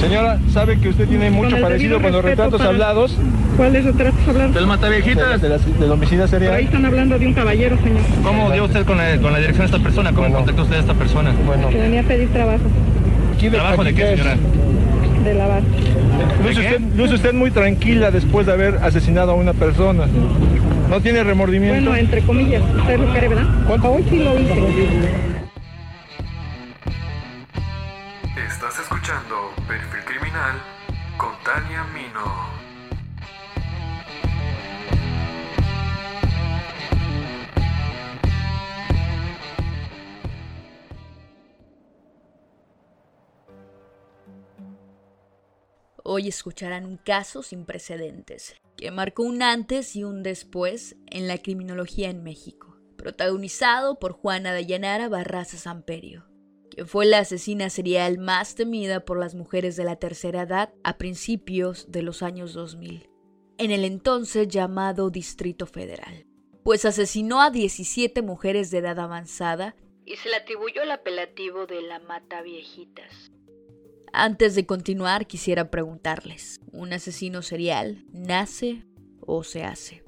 Señora, sabe que usted tiene mucho Con parecido con los retratos para- hablados ¿Cuáles retratos hablaron? Del Mataviejitas. de, las- del homicida Por ahí serial. están hablando de un caballero, señor, ¿Cómo dio usted con la, con la dirección de esta persona? ¿Cómo Bueno. contactó usted a esta persona? Bueno, que venía a pedir trabajo ¿Trabajo de qué, señora? de lavar. Luce ¿De usted, luce usted muy tranquila después de haber asesinado a una persona. ¿No tiene remordimiento? Bueno, entre comillas, usted lo cree, ¿verdad? ¿Cuánto? Hoy sí lo hice. Perfil Criminal con Tania Mino. Hoy escucharán un caso sin precedentes, que marcó un antes y un después en la criminología en México, protagonizado por Juana Dayanara Barraza Samperio, fue la asesina serial más temida por las mujeres de la tercera edad a principios de los años 2000, en el entonces llamado Distrito Federal, pues asesinó a 17 mujeres de edad avanzada y se le atribuyó el apelativo de la Mata Viejitas. Antes de continuar, quisiera preguntarles, ¿un asesino serial nace o se hace?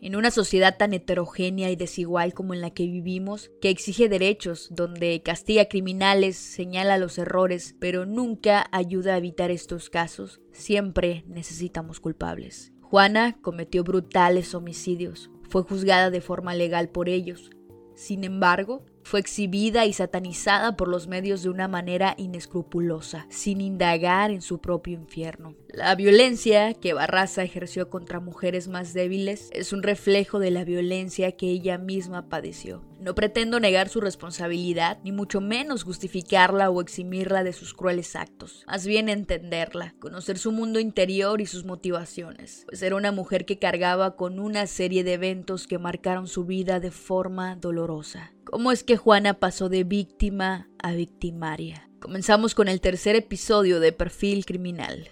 En una sociedad tan heterogénea y desigual como en la que vivimos, que exige derechos, donde castiga criminales, señala los errores, pero nunca ayuda a evitar estos casos, siempre necesitamos culpables. Juana cometió brutales homicidios, fue juzgada de forma legal por ellos. Sin embargo, fue exhibida y satanizada por los medios de una manera inescrupulosa, sin indagar en su propio infierno. La violencia que Barraza ejerció contra mujeres más débiles es un reflejo de la violencia que ella misma padeció. No pretendo negar su responsabilidad, ni mucho menos justificarla o eximirla de sus crueles actos, más bien entenderla, conocer su mundo interior y sus motivaciones, pues era una mujer que cargaba con una serie de eventos que marcaron su vida de forma dolorosa. ¿Cómo es que Juana pasó de víctima a victimaria? Comenzamos con el tercer episodio de Perfil Criminal.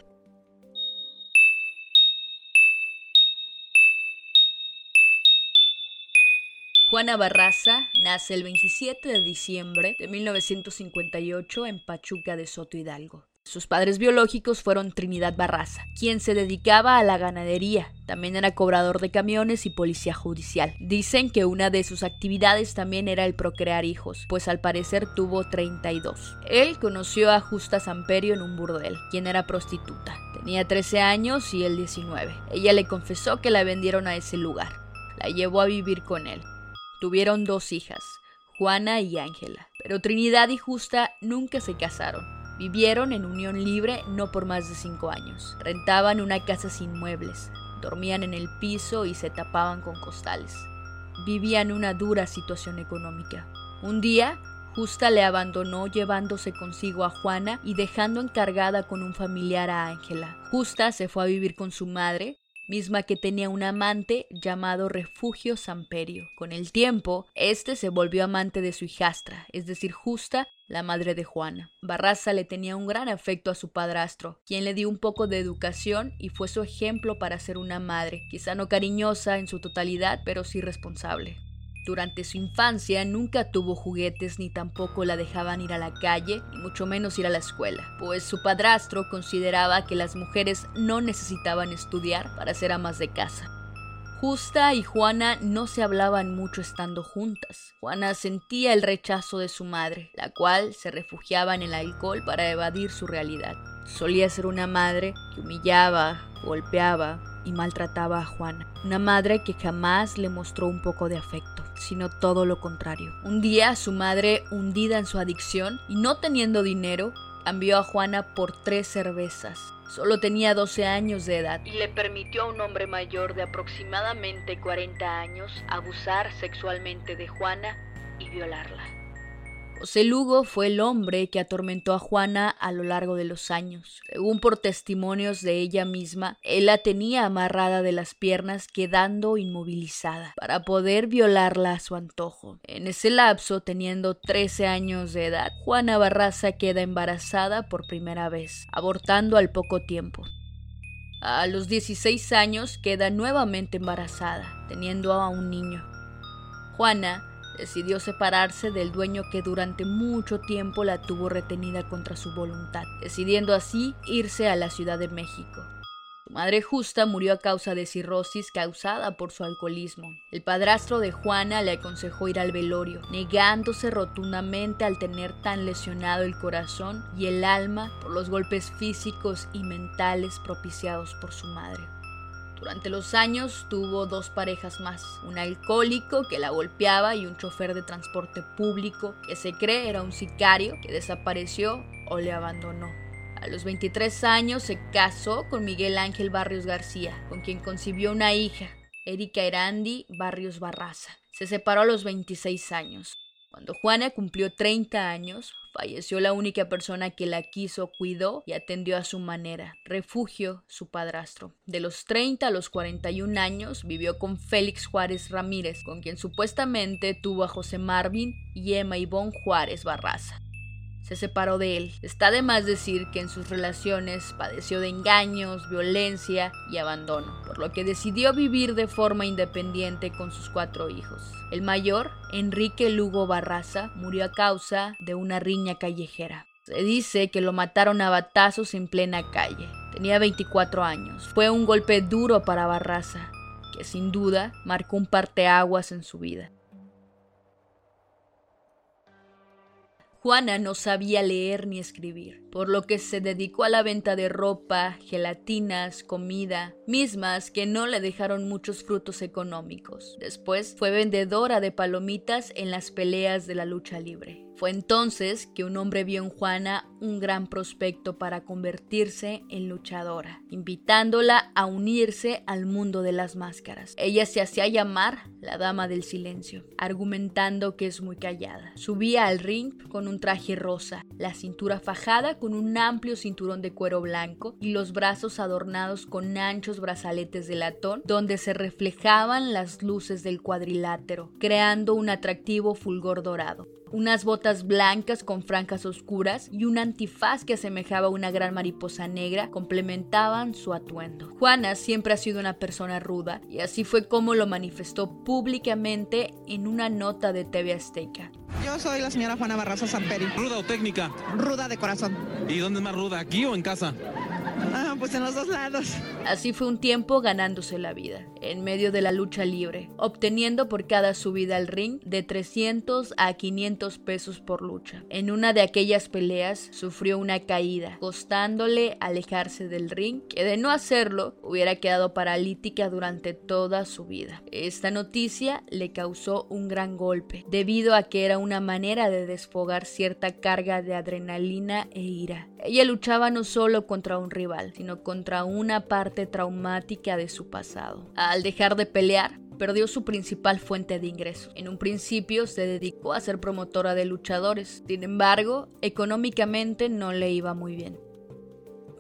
Juana Barraza nace el 27 de diciembre de 1958 en Pachuca de Soto Hidalgo. Sus padres biológicos fueron Trinidad Barraza, quien se dedicaba a la ganadería. También era cobrador de camiones y policía judicial. Dicen que una de sus actividades también era el procrear hijos, pues al parecer tuvo 32. Él conoció a Justa Samperio en un burdel, quien era prostituta. Tenía 13 años y él 19. Ella le confesó que la vendieron a ese lugar. La llevó a vivir con él. Tuvieron dos hijas, Juana y Ángela, pero Trinidad y Justa nunca se casaron. Vivieron en unión libre no por más de cinco años. Rentaban una casa sin muebles, dormían en el piso y se tapaban con costales. Vivían una dura situación económica. Un día, Justa le abandonó llevándose consigo a Juana y dejando encargada con un familiar a Ángela. Justa se fue a vivir con su madre, misma que tenía un amante llamado Refugio Samperio. Con el tiempo, este se volvió amante de su hijastra, es decir, Justa, la madre de Juana. Barraza le tenía un gran afecto a su padrastro, quien le dio un poco de educación y fue su ejemplo para ser una madre, quizá no cariñosa en su totalidad, pero sí responsable. Durante su infancia nunca tuvo juguetes ni tampoco la dejaban ir a la calle, ni mucho menos ir a la escuela, pues su padrastro consideraba que las mujeres no necesitaban estudiar para ser amas de casa. Justa y Juana no se hablaban mucho estando juntas. Juana sentía el rechazo de su madre, la cual se refugiaba en el alcohol para evadir su realidad. Solía ser una madre que humillaba, golpeaba y maltrataba a Juana. Una madre que jamás le mostró un poco de afecto, sino todo lo contrario. Un día su madre, hundida en su adicción y no teniendo dinero, cambió a Juana por tres cervezas. Solo tenía 12 años de edad y le permitió a un hombre mayor de aproximadamente 40 años abusar sexualmente de Juana y violarla. José Lugo fue el hombre que atormentó a Juana a lo largo de los años. Según por testimonios de ella misma, él la tenía amarrada de las piernas quedando inmovilizada para poder violarla a su antojo. En ese lapso, teniendo 13 años de edad, Juana Barraza queda embarazada por primera vez, abortando al poco tiempo. A los 16 años queda nuevamente embarazada, teniendo a un niño. Juana decidió separarse del dueño que durante mucho tiempo la tuvo retenida contra su voluntad, decidiendo así irse a la Ciudad de México. Su madre justa murió a causa de cirrosis causada por su alcoholismo. El padrastro de Juana le aconsejó ir al velorio, negándose rotundamente al tener tan lesionado el corazón y el alma por los golpes físicos y mentales propiciados por su madre. Durante los años tuvo dos parejas más, un alcohólico que la golpeaba y un chofer de transporte público que se cree era un sicario que desapareció o le abandonó. A los 23 años se casó con Miguel Ángel Barrios García, con quien concibió una hija, Erika Erandi Barrios Barraza. Se separó a los 26 años. Cuando Juana cumplió 30 años, falleció la única persona que la quiso, cuidó y atendió a su manera. Refugio, su padrastro. De los 30 a los 41 años vivió con Félix Juárez Ramírez, con quien supuestamente tuvo a José Marvin y Emma Ivonne Juárez Barraza se separó de él. Está de más decir que en sus relaciones padeció de engaños, violencia y abandono, por lo que decidió vivir de forma independiente con sus cuatro hijos. El mayor, Enrique Lugo Barraza, murió a causa de una riña callejera. Se dice que lo mataron a batazos en plena calle. Tenía 24 años. Fue un golpe duro para Barraza, que sin duda marcó un parteaguas en su vida. Juana no sabía leer ni escribir, por lo que se dedicó a la venta de ropa, gelatinas, comida, mismas que no le dejaron muchos frutos económicos. Después fue vendedora de palomitas en las peleas de la lucha libre. Fue entonces que un hombre vio en Juana un gran prospecto para convertirse en luchadora, invitándola a unirse al mundo de las máscaras. Ella se hacía llamar la Dama del Silencio, argumentando que es muy callada. Subía al ring con un traje rosa, la cintura fajada un amplio cinturón de cuero blanco y los brazos adornados con anchos brazaletes de latón donde se reflejaban las luces del cuadrilátero, creando un atractivo fulgor dorado unas botas blancas con franjas oscuras y un antifaz que asemejaba a una gran mariposa negra complementaban su atuendo. Juana siempre ha sido una persona ruda y así fue como lo manifestó públicamente en una nota de TV Azteca. Yo soy la señora Juana Barraza Samperi. ¿Ruda o técnica? Ruda de corazón. ¿Y dónde es más ruda, aquí o en casa? Ah, pues en los dos lados. Así fue un tiempo ganándose la vida, en medio de la lucha libre, obteniendo por cada subida al ring de 300 a 500 pesos por lucha. En una de aquellas peleas sufrió una caída, costándole alejarse del ring, que de no hacerlo hubiera quedado paralítica durante toda su vida. Esta noticia le causó un gran golpe, debido a que era una manera de desfogar cierta carga de adrenalina e ira. Ella luchaba no solo contra un rival, sino contra una parte traumática de su pasado. Al dejar de pelear, perdió su principal fuente de ingresos. En un principio se dedicó a ser promotora de luchadores, sin embargo, económicamente no le iba muy bien.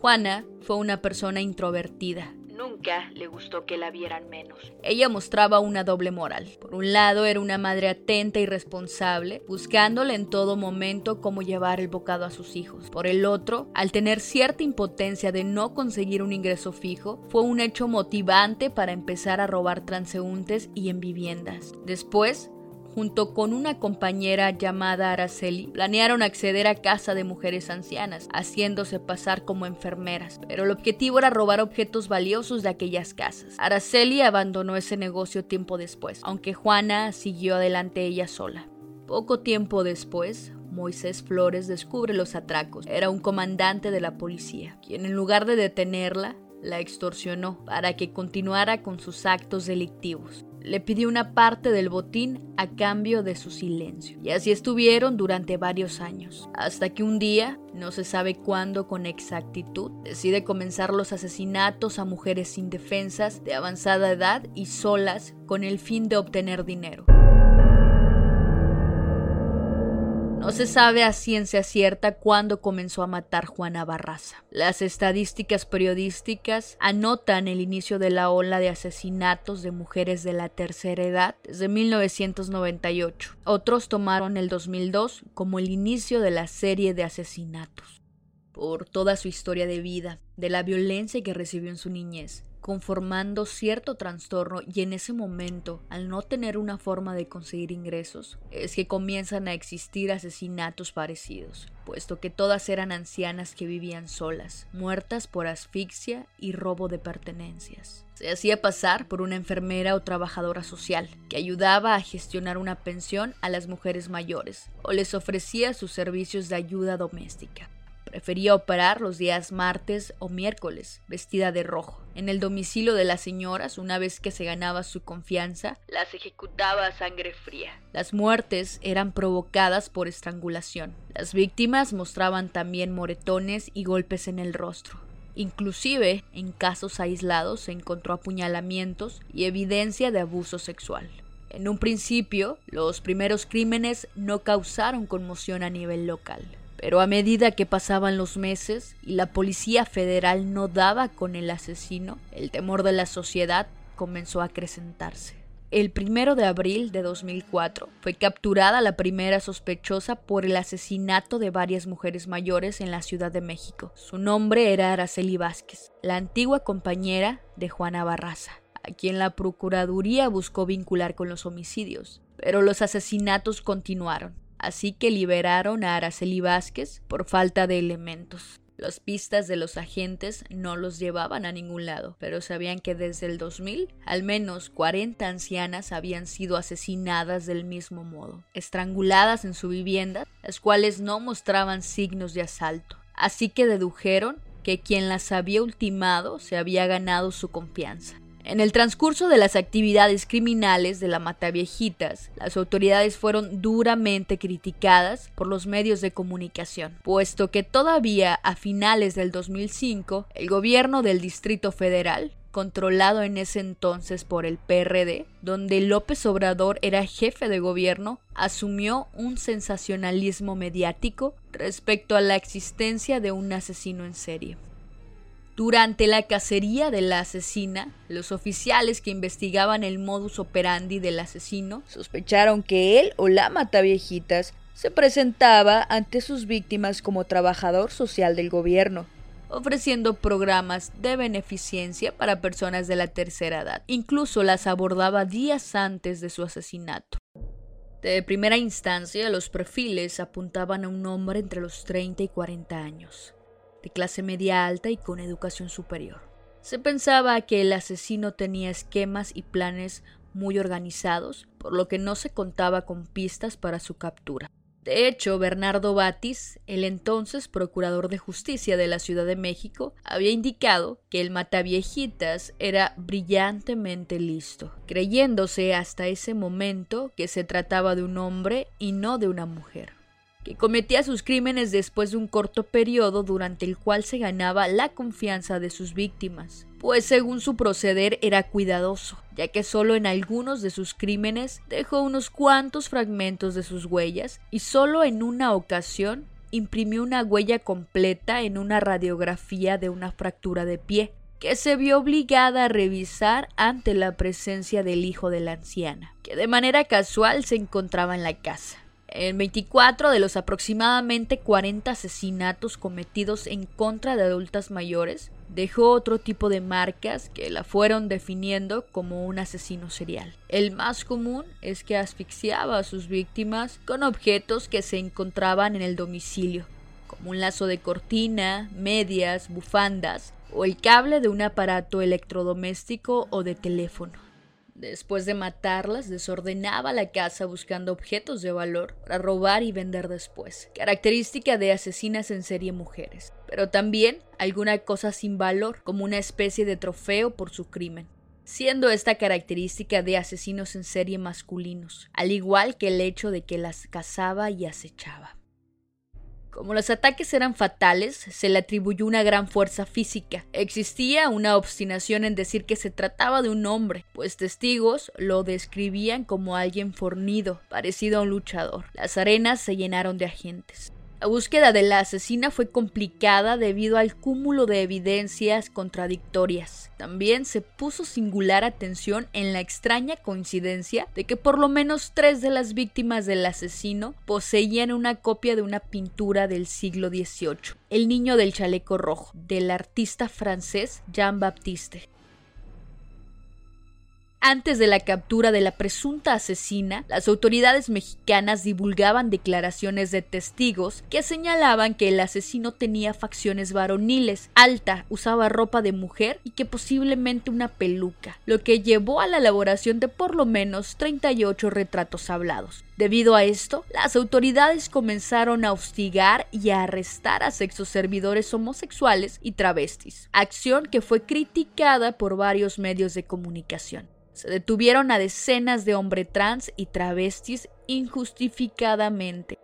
Juana fue una persona introvertida, Nunca le gustó que la vieran menos. Ella mostraba una doble moral. Por un lado era una madre atenta y responsable, buscándole en todo momento cómo llevar el bocado a sus hijos. Por el otro, al tener cierta impotencia de no conseguir un ingreso fijo, fue un hecho motivante para empezar a robar transeúntes y en viviendas. Después, junto con una compañera llamada Araceli, planearon acceder a casa de mujeres ancianas, haciéndose pasar como enfermeras, pero el objetivo era robar objetos valiosos de aquellas casas. Araceli abandonó ese negocio tiempo después, aunque Juana siguió adelante ella sola. Poco tiempo después, Moisés Flores descubre los atracos. Era un comandante de la policía, quien en lugar de detenerla, la extorsionó para que continuara con sus actos delictivos le pidió una parte del botín a cambio de su silencio. Y así estuvieron durante varios años, hasta que un día, no se sabe cuándo con exactitud, decide comenzar los asesinatos a mujeres indefensas de avanzada edad y solas con el fin de obtener dinero. No se sabe a ciencia cierta cuándo comenzó a matar Juana Barraza. Las estadísticas periodísticas anotan el inicio de la ola de asesinatos de mujeres de la tercera edad desde 1998. Otros tomaron el 2002 como el inicio de la serie de asesinatos. Por toda su historia de vida, de la violencia que recibió en su niñez, conformando cierto trastorno y en ese momento, al no tener una forma de conseguir ingresos, es que comienzan a existir asesinatos parecidos, puesto que todas eran ancianas que vivían solas, muertas por asfixia y robo de pertenencias. Se hacía pasar por una enfermera o trabajadora social que ayudaba a gestionar una pensión a las mujeres mayores o les ofrecía sus servicios de ayuda doméstica. Prefería operar los días martes o miércoles, vestida de rojo. En el domicilio de las señoras, una vez que se ganaba su confianza, las ejecutaba a sangre fría. Las muertes eran provocadas por estrangulación. Las víctimas mostraban también moretones y golpes en el rostro. Inclusive, en casos aislados se encontró apuñalamientos y evidencia de abuso sexual. En un principio, los primeros crímenes no causaron conmoción a nivel local. Pero a medida que pasaban los meses y la Policía Federal no daba con el asesino, el temor de la sociedad comenzó a acrecentarse. El primero de abril de 2004 fue capturada la primera sospechosa por el asesinato de varias mujeres mayores en la Ciudad de México. Su nombre era Araceli Vázquez, la antigua compañera de Juana Barraza, a quien la Procuraduría buscó vincular con los homicidios. Pero los asesinatos continuaron así que liberaron a Araceli Vázquez por falta de elementos. Las pistas de los agentes no los llevaban a ningún lado, pero sabían que desde el 2000 al menos 40 ancianas habían sido asesinadas del mismo modo, estranguladas en su vivienda, las cuales no mostraban signos de asalto. Así que dedujeron que quien las había ultimado se había ganado su confianza. En el transcurso de las actividades criminales de la Mataviejitas, las autoridades fueron duramente criticadas por los medios de comunicación, puesto que todavía a finales del 2005 el gobierno del Distrito Federal controlado en ese entonces por el PRD, donde López Obrador era jefe de gobierno, asumió un sensacionalismo mediático respecto a la existencia de un asesino en serie. Durante la cacería de la asesina, los oficiales que investigaban el modus operandi del asesino sospecharon que él o la mataviejitas se presentaba ante sus víctimas como trabajador social del gobierno, ofreciendo programas de beneficencia para personas de la tercera edad. Incluso las abordaba días antes de su asesinato. De primera instancia, los perfiles apuntaban a un hombre entre los 30 y 40 años de clase media alta y con educación superior. Se pensaba que el asesino tenía esquemas y planes muy organizados, por lo que no se contaba con pistas para su captura. De hecho, Bernardo Batis, el entonces procurador de justicia de la Ciudad de México, había indicado que el mataviejitas era brillantemente listo, creyéndose hasta ese momento que se trataba de un hombre y no de una mujer que cometía sus crímenes después de un corto periodo durante el cual se ganaba la confianza de sus víctimas, pues según su proceder era cuidadoso, ya que solo en algunos de sus crímenes dejó unos cuantos fragmentos de sus huellas y solo en una ocasión imprimió una huella completa en una radiografía de una fractura de pie, que se vio obligada a revisar ante la presencia del hijo de la anciana, que de manera casual se encontraba en la casa. En 24 de los aproximadamente 40 asesinatos cometidos en contra de adultas mayores, dejó otro tipo de marcas que la fueron definiendo como un asesino serial. El más común es que asfixiaba a sus víctimas con objetos que se encontraban en el domicilio, como un lazo de cortina, medias, bufandas o el cable de un aparato electrodoméstico o de teléfono. Después de matarlas, desordenaba la casa buscando objetos de valor para robar y vender después, característica de asesinas en serie mujeres, pero también alguna cosa sin valor, como una especie de trofeo por su crimen siendo esta característica de asesinos en serie masculinos, al igual que el hecho de que las cazaba y acechaba. Como los ataques eran fatales, se le atribuyó una gran fuerza física. Existía una obstinación en decir que se trataba de un hombre, pues testigos lo describían como alguien fornido, parecido a un luchador. Las arenas se llenaron de agentes. La búsqueda de la asesina fue complicada debido al cúmulo de evidencias contradictorias. También se puso singular atención en la extraña coincidencia de que por lo menos tres de las víctimas del asesino poseían una copia de una pintura del siglo XVIII, El niño del chaleco rojo, del artista francés Jean Baptiste. Antes de la captura de la presunta asesina, las autoridades mexicanas divulgaban declaraciones de testigos que señalaban que el asesino tenía facciones varoniles, alta, usaba ropa de mujer y que posiblemente una peluca, lo que llevó a la elaboración de por lo menos 38 retratos hablados. Debido a esto, las autoridades comenzaron a hostigar y a arrestar a sexoservidores homosexuales y travestis, acción que fue criticada por varios medios de comunicación. Se detuvieron a decenas de hombres trans y travestis injustificadamente.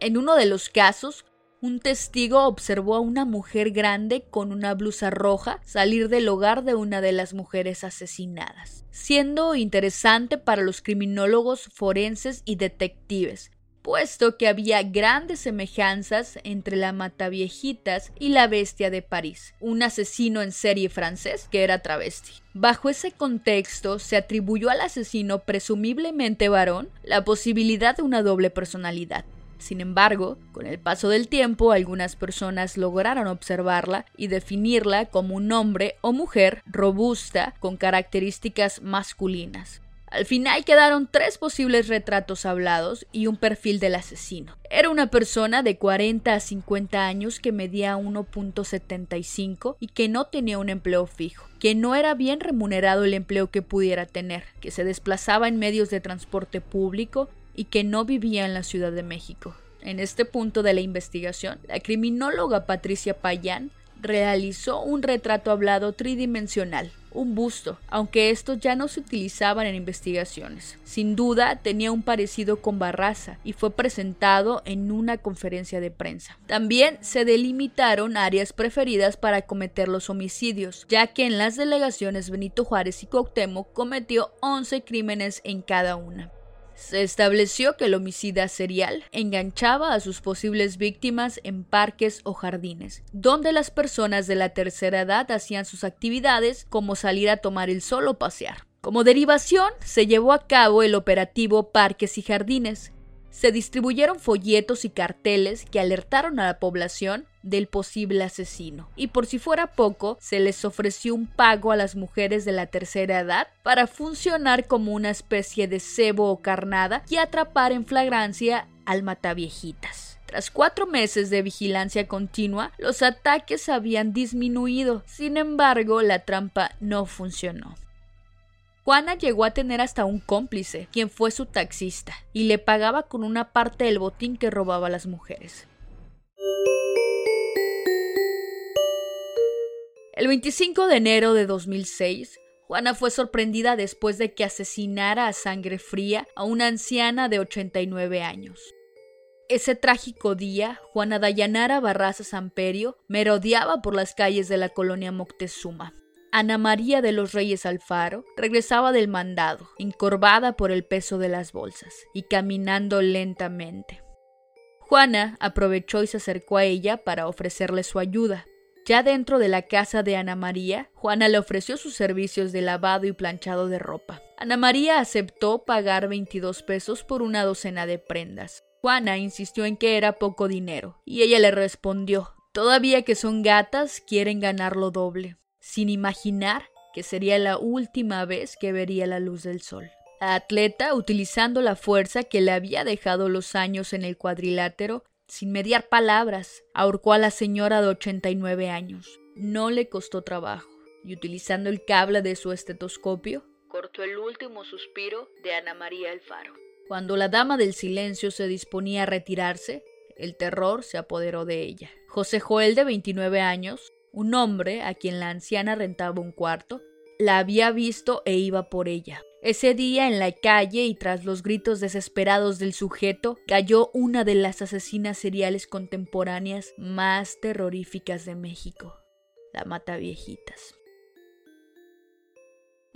En uno de los casos, un testigo observó a una mujer grande con una blusa roja salir del hogar de una de las mujeres asesinadas, siendo interesante para los criminólogos forenses y detectives, puesto que había grandes semejanzas entre la Mataviejitas y la Bestia de París, un asesino en serie francés que era travesti. Bajo ese contexto, se atribuyó al asesino presumiblemente varón la posibilidad de una doble personalidad. Sin embargo, con el paso del tiempo, algunas personas lograron observarla y definirla como un hombre o mujer robusta con características masculinas. Al final quedaron tres posibles retratos hablados y un perfil del asesino. Era una persona de 40 a 50 años que medía 1.75 y que no tenía un empleo fijo, que no era bien remunerado el empleo que pudiera tener, que se desplazaba en medios de transporte público y que no vivía en la Ciudad de México. En este punto de la investigación, la criminóloga Patricia Payán realizó un retrato hablado tridimensional, un busto, aunque estos ya no se utilizaban en investigaciones. Sin duda tenía un parecido con Barraza y fue presentado en una conferencia de prensa. También se delimitaron áreas preferidas para cometer los homicidios, ya que en las delegaciones Benito Juárez y Cuauhtémoc cometió 11 crímenes en cada una. Se estableció que el homicida serial enganchaba a sus posibles víctimas en parques o jardines, donde las personas de la tercera edad hacían sus actividades como salir a tomar el sol o pasear. Como derivación, se llevó a cabo el operativo Parques y Jardines, se distribuyeron folletos y carteles que alertaron a la población del posible asesino. Y por si fuera poco, se les ofreció un pago a las mujeres de la tercera edad para funcionar como una especie de cebo o carnada y atrapar en flagrancia al mataviejitas. Tras cuatro meses de vigilancia continua, los ataques habían disminuido. Sin embargo, la trampa no funcionó. Juana llegó a tener hasta un cómplice, quien fue su taxista, y le pagaba con una parte del botín que robaba a las mujeres. El 25 de enero de 2006, Juana fue sorprendida después de que asesinara a sangre fría a una anciana de 89 años. Ese trágico día, Juana Dayanara Barraza Samperio merodeaba por las calles de la colonia Moctezuma. Ana María de los Reyes Alfaro regresaba del mandado, encorvada por el peso de las bolsas y caminando lentamente. Juana aprovechó y se acercó a ella para ofrecerle su ayuda. Ya dentro de la casa de Ana María, Juana le ofreció sus servicios de lavado y planchado de ropa. Ana María aceptó pagar 22 pesos por una docena de prendas. Juana insistió en que era poco dinero, y ella le respondió, todavía que son gatas, quieren ganar lo doble sin imaginar que sería la última vez que vería la luz del sol. La atleta, utilizando la fuerza que le había dejado los años en el cuadrilátero, sin mediar palabras, ahorcó a la señora de 89 años. No le costó trabajo, y utilizando el cable de su estetoscopio, cortó el último suspiro de Ana María Alfaro. Cuando la dama del silencio se disponía a retirarse, el terror se apoderó de ella. José Joel, de 29 años, un hombre, a quien la anciana rentaba un cuarto, la había visto e iba por ella. Ese día en la calle y tras los gritos desesperados del sujeto, cayó una de las asesinas seriales contemporáneas más terroríficas de México, la Mata Viejitas.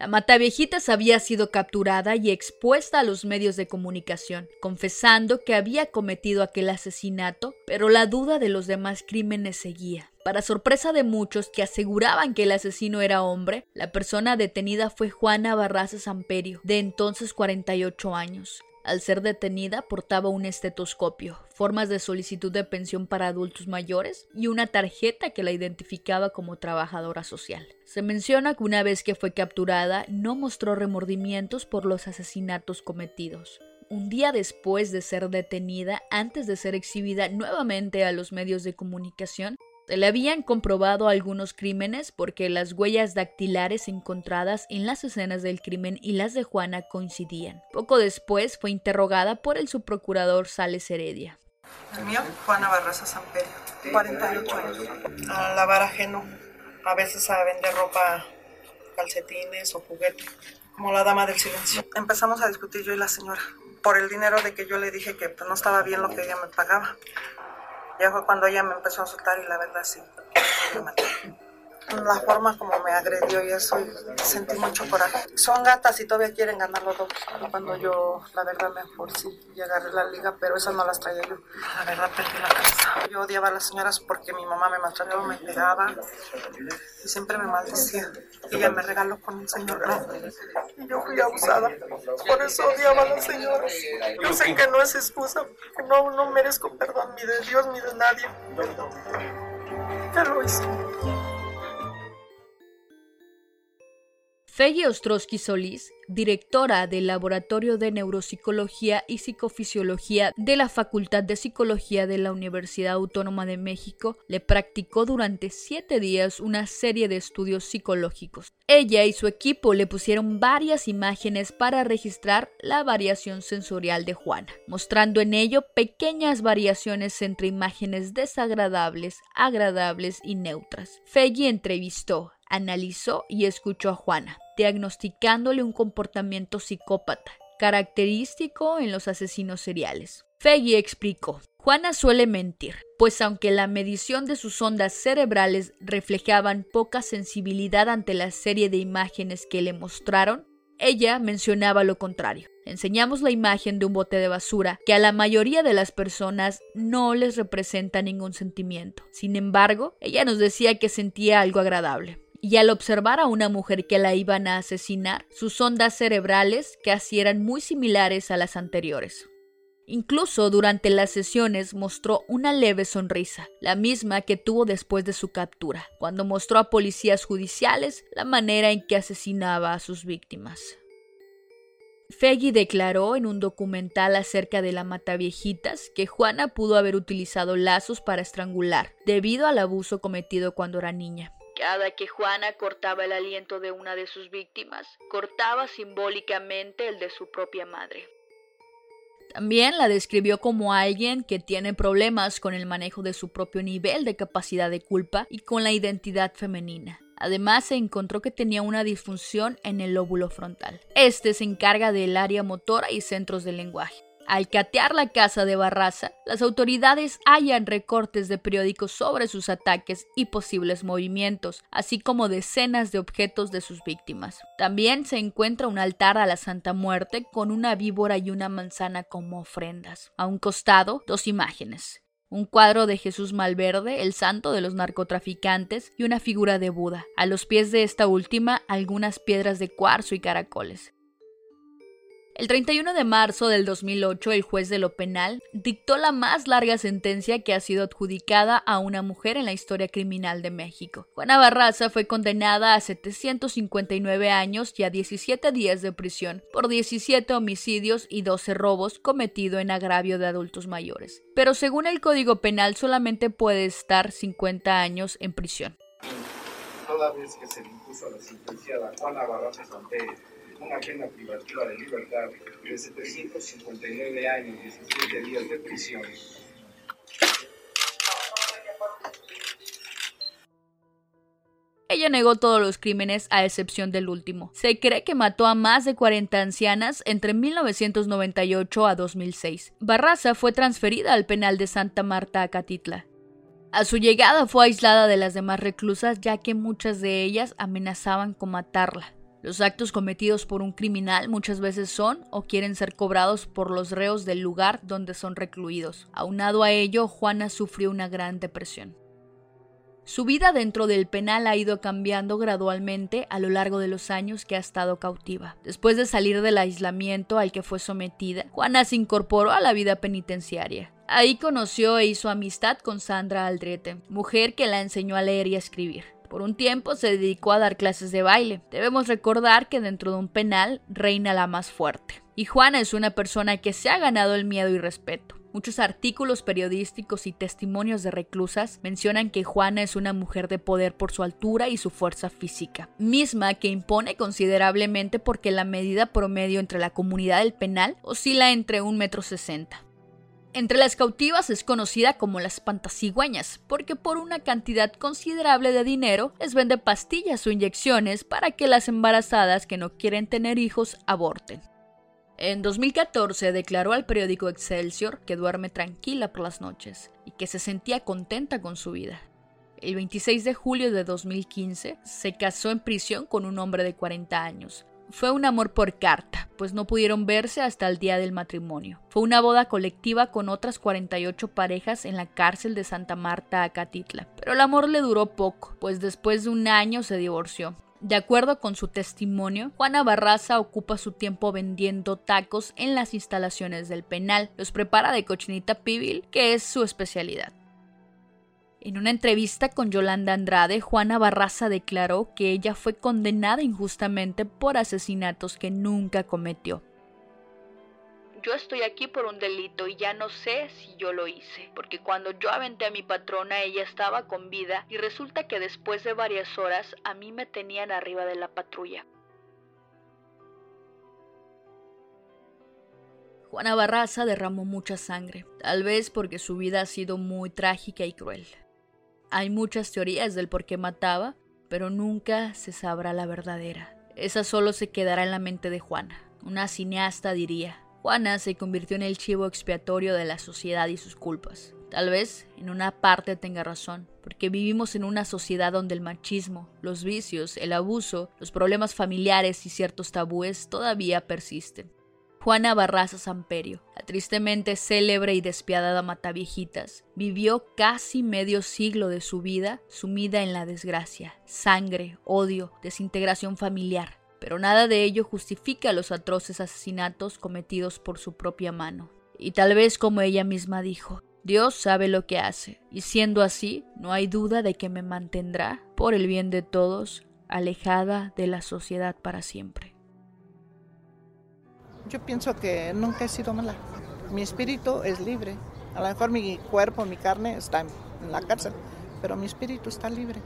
La Mataviejitas había sido capturada y expuesta a los medios de comunicación, confesando que había cometido aquel asesinato, pero la duda de los demás crímenes seguía. Para sorpresa de muchos que aseguraban que el asesino era hombre, la persona detenida fue Juana Barraza Samperio, de entonces 48 años. Al ser detenida portaba un estetoscopio, formas de solicitud de pensión para adultos mayores y una tarjeta que la identificaba como trabajadora social. Se menciona que una vez que fue capturada no mostró remordimientos por los asesinatos cometidos. Un día después de ser detenida, antes de ser exhibida nuevamente a los medios de comunicación, le habían comprobado algunos crímenes porque las huellas dactilares encontradas en las escenas del crimen y las de Juana coincidían. Poco después fue interrogada por el subprocurador Sales Heredia. El mío, Juana Barraza Samperio, 48 años. A lavar ajeno, a veces a vender ropa, calcetines o juguetes, como la dama del silencio. Empezamos a discutir yo y la señora por el dinero de que yo le dije que pues, no estaba bien lo que ella me pagaba. Ya fue cuando ella me empezó a soltar y la verdad sí, me maté. La forma como me agredió y eso, y sentí mucho coraje. Son gatas y todavía quieren ganar los dos. Cuando yo, la verdad, me forcé y agarré la liga, pero esas no las traía yo. La verdad, perdí la cabeza. Yo odiaba a las señoras porque mi mamá me maltrataba, me pegaba y siempre me maldecía. Ella me regaló con un señor Y yo fui abusada. Por eso odiaba a las señoras. Yo sé que no es excusa, no, no merezco perdón ni de Dios ni de nadie. Perdón. Ya lo hice. Feggy Ostrowski Solís, directora del Laboratorio de Neuropsicología y Psicofisiología de la Facultad de Psicología de la Universidad Autónoma de México, le practicó durante siete días una serie de estudios psicológicos. Ella y su equipo le pusieron varias imágenes para registrar la variación sensorial de Juana, mostrando en ello pequeñas variaciones entre imágenes desagradables, agradables y neutras. Feggy entrevistó, analizó y escuchó a Juana, diagnosticándole un comportamiento psicópata, característico en los asesinos seriales. Feggy explicó, Juana suele mentir, pues aunque la medición de sus ondas cerebrales reflejaban poca sensibilidad ante la serie de imágenes que le mostraron, ella mencionaba lo contrario. Enseñamos la imagen de un bote de basura que a la mayoría de las personas no les representa ningún sentimiento. Sin embargo, ella nos decía que sentía algo agradable y al observar a una mujer que la iban a asesinar, sus ondas cerebrales casi eran muy similares a las anteriores. Incluso durante las sesiones mostró una leve sonrisa, la misma que tuvo después de su captura, cuando mostró a policías judiciales la manera en que asesinaba a sus víctimas. Feggy declaró en un documental acerca de la Mataviejitas que Juana pudo haber utilizado lazos para estrangular, debido al abuso cometido cuando era niña. Que Juana cortaba el aliento de una de sus víctimas, cortaba simbólicamente el de su propia madre. También la describió como alguien que tiene problemas con el manejo de su propio nivel de capacidad de culpa y con la identidad femenina. Además, se encontró que tenía una disfunción en el lóbulo frontal. Este se encarga del área motora y centros del lenguaje. Al catear la casa de Barraza, las autoridades hallan recortes de periódicos sobre sus ataques y posibles movimientos, así como decenas de objetos de sus víctimas. También se encuentra un altar a la Santa Muerte con una víbora y una manzana como ofrendas. A un costado, dos imágenes. Un cuadro de Jesús Malverde, el santo de los narcotraficantes, y una figura de Buda. A los pies de esta última, algunas piedras de cuarzo y caracoles. El 31 de marzo del 2008, el juez de lo penal dictó la más larga sentencia que ha sido adjudicada a una mujer en la historia criminal de México. Juana Barraza fue condenada a 759 años y a 17 días de prisión por 17 homicidios y 12 robos cometidos en agravio de adultos mayores. Pero según el Código Penal solamente puede estar 50 años en prisión. Toda vez que se le impuso la Juana Barraza una pena privativa de libertad de 759 años y 17 días de prisión. Ella negó todos los crímenes a excepción del último. Se cree que mató a más de 40 ancianas entre 1998 a 2006. Barraza fue transferida al penal de Santa Marta, Acatitla. A su llegada fue aislada de las demás reclusas ya que muchas de ellas amenazaban con matarla. Los actos cometidos por un criminal muchas veces son o quieren ser cobrados por los reos del lugar donde son recluidos. Aunado a ello, Juana sufrió una gran depresión. Su vida dentro del penal ha ido cambiando gradualmente a lo largo de los años que ha estado cautiva. Después de salir del aislamiento al que fue sometida, Juana se incorporó a la vida penitenciaria. Ahí conoció e hizo amistad con Sandra Aldrete, mujer que la enseñó a leer y a escribir. Por un tiempo se dedicó a dar clases de baile. Debemos recordar que dentro de un penal reina la más fuerte. Y Juana es una persona que se ha ganado el miedo y respeto. Muchos artículos periodísticos y testimonios de reclusas mencionan que Juana es una mujer de poder por su altura y su fuerza física, misma que impone considerablemente porque la medida promedio entre la comunidad del penal oscila entre un metro sesenta. Entre las cautivas es conocida como las pantasigueñas, porque por una cantidad considerable de dinero les vende pastillas o inyecciones para que las embarazadas que no quieren tener hijos aborten. En 2014 declaró al periódico Excelsior que duerme tranquila por las noches y que se sentía contenta con su vida. El 26 de julio de 2015 se casó en prisión con un hombre de 40 años, fue un amor por carta, pues no pudieron verse hasta el día del matrimonio. Fue una boda colectiva con otras 48 parejas en la cárcel de Santa Marta, Acatitla. Pero el amor le duró poco, pues después de un año se divorció. De acuerdo con su testimonio, Juana Barraza ocupa su tiempo vendiendo tacos en las instalaciones del penal. Los prepara de cochinita pibil, que es su especialidad. En una entrevista con Yolanda Andrade, Juana Barraza declaró que ella fue condenada injustamente por asesinatos que nunca cometió. Yo estoy aquí por un delito y ya no sé si yo lo hice, porque cuando yo aventé a mi patrona ella estaba con vida y resulta que después de varias horas a mí me tenían arriba de la patrulla. Juana Barraza derramó mucha sangre, tal vez porque su vida ha sido muy trágica y cruel. Hay muchas teorías del por qué mataba, pero nunca se sabrá la verdadera. Esa solo se quedará en la mente de Juana. Una cineasta diría, Juana se convirtió en el chivo expiatorio de la sociedad y sus culpas. Tal vez en una parte tenga razón, porque vivimos en una sociedad donde el machismo, los vicios, el abuso, los problemas familiares y ciertos tabúes todavía persisten. Juana Barraza Samperio, la tristemente célebre y despiadada Mataviejitas, vivió casi medio siglo de su vida sumida en la desgracia, sangre, odio, desintegración familiar, pero nada de ello justifica los atroces asesinatos cometidos por su propia mano. Y tal vez como ella misma dijo, Dios sabe lo que hace, y siendo así, no hay duda de que me mantendrá, por el bien de todos, alejada de la sociedad para siempre. Yo pienso que nunca he sido mala. Mi espíritu es libre. A lo mejor mi cuerpo, mi carne está en la cárcel, pero mi espíritu está libre.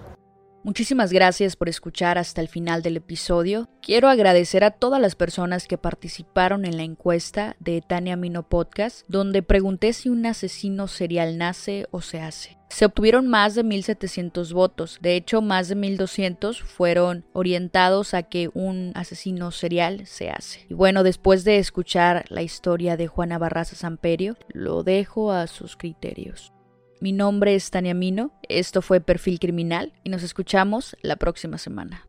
Muchísimas gracias por escuchar hasta el final del episodio. Quiero agradecer a todas las personas que participaron en la encuesta de Tania Mino Podcast, donde pregunté si un asesino serial nace o se hace. Se obtuvieron más de 1.700 votos, de hecho más de 1.200 fueron orientados a que un asesino serial se hace. Y bueno, después de escuchar la historia de Juana Barraza Samperio, lo dejo a sus criterios. Mi nombre es Tania Mino, esto fue Perfil Criminal y nos escuchamos la próxima semana.